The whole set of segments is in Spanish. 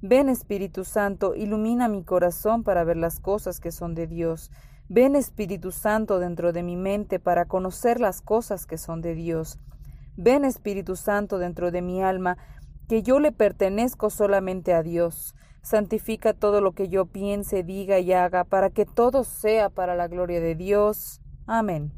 Ven Espíritu Santo, ilumina mi corazón para ver las cosas que son de Dios. Ven Espíritu Santo dentro de mi mente para conocer las cosas que son de Dios. Ven Espíritu Santo dentro de mi alma, que yo le pertenezco solamente a Dios. Santifica todo lo que yo piense, diga y haga, para que todo sea para la gloria de Dios. Amén.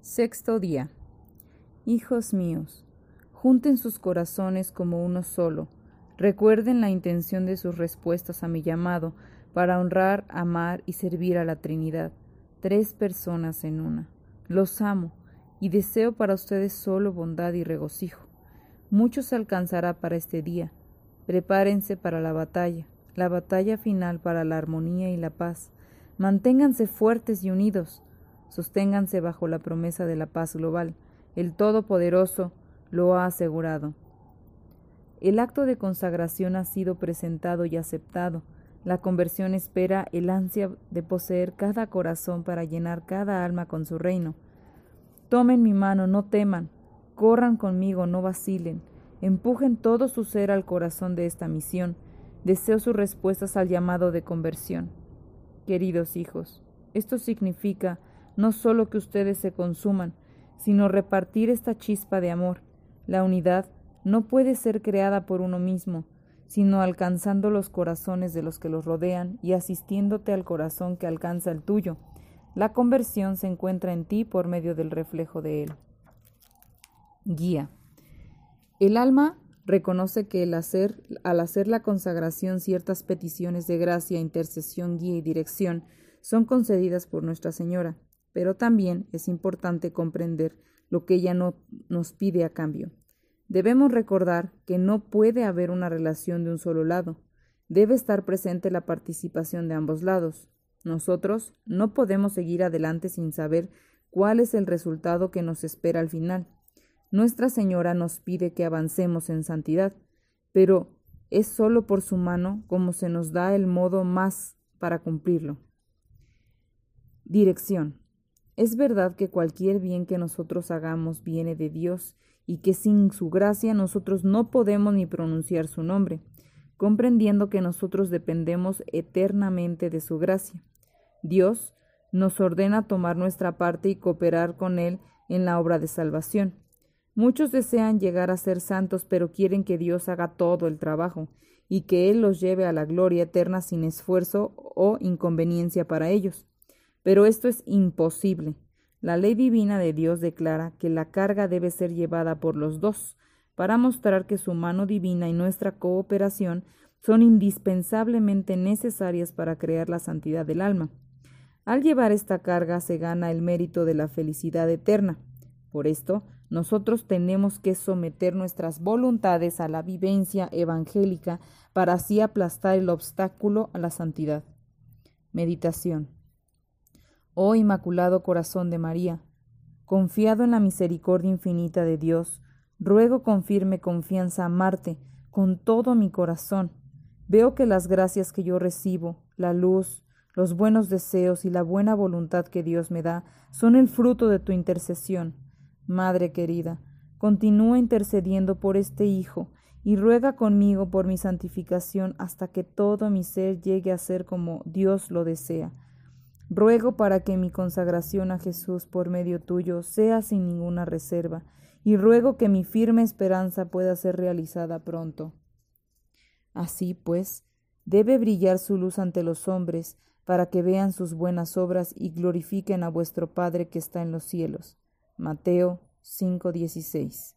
Sexto día. Hijos míos, junten sus corazones como uno solo Recuerden la intención de sus respuestas a mi llamado para honrar, amar y servir a la Trinidad, tres personas en una. Los amo y deseo para ustedes solo bondad y regocijo. Mucho se alcanzará para este día. Prepárense para la batalla, la batalla final para la armonía y la paz. Manténganse fuertes y unidos. Sosténganse bajo la promesa de la paz global. El Todopoderoso lo ha asegurado. El acto de consagración ha sido presentado y aceptado. La conversión espera el ansia de poseer cada corazón para llenar cada alma con su reino. Tomen mi mano, no teman, corran conmigo, no vacilen, empujen todo su ser al corazón de esta misión. Deseo sus respuestas al llamado de conversión. Queridos hijos, esto significa no solo que ustedes se consuman, sino repartir esta chispa de amor, la unidad no puede ser creada por uno mismo, sino alcanzando los corazones de los que los rodean y asistiéndote al corazón que alcanza el tuyo. La conversión se encuentra en ti por medio del reflejo de él. Guía. El alma reconoce que hacer, al hacer la consagración ciertas peticiones de gracia, intercesión, guía y dirección son concedidas por Nuestra Señora, pero también es importante comprender lo que ella no nos pide a cambio. Debemos recordar que no puede haber una relación de un solo lado. Debe estar presente la participación de ambos lados. Nosotros no podemos seguir adelante sin saber cuál es el resultado que nos espera al final. Nuestra Señora nos pide que avancemos en santidad, pero es sólo por su mano como se nos da el modo más para cumplirlo. Dirección. Es verdad que cualquier bien que nosotros hagamos viene de Dios y que sin su gracia nosotros no podemos ni pronunciar su nombre, comprendiendo que nosotros dependemos eternamente de su gracia. Dios nos ordena tomar nuestra parte y cooperar con Él en la obra de salvación. Muchos desean llegar a ser santos, pero quieren que Dios haga todo el trabajo y que Él los lleve a la gloria eterna sin esfuerzo o inconveniencia para ellos. Pero esto es imposible. La ley divina de Dios declara que la carga debe ser llevada por los dos, para mostrar que su mano divina y nuestra cooperación son indispensablemente necesarias para crear la santidad del alma. Al llevar esta carga se gana el mérito de la felicidad eterna. Por esto, nosotros tenemos que someter nuestras voluntades a la vivencia evangélica para así aplastar el obstáculo a la santidad. Meditación. Oh Inmaculado Corazón de María, confiado en la misericordia infinita de Dios, ruego con firme confianza amarte con todo mi corazón. Veo que las gracias que yo recibo, la luz, los buenos deseos y la buena voluntad que Dios me da son el fruto de tu intercesión. Madre querida, continúa intercediendo por este Hijo y ruega conmigo por mi santificación hasta que todo mi ser llegue a ser como Dios lo desea Ruego para que mi consagración a Jesús por medio tuyo sea sin ninguna reserva, y ruego que mi firme esperanza pueda ser realizada pronto. Así pues, debe brillar su luz ante los hombres, para que vean sus buenas obras y glorifiquen a vuestro Padre que está en los cielos. Mateo 5:16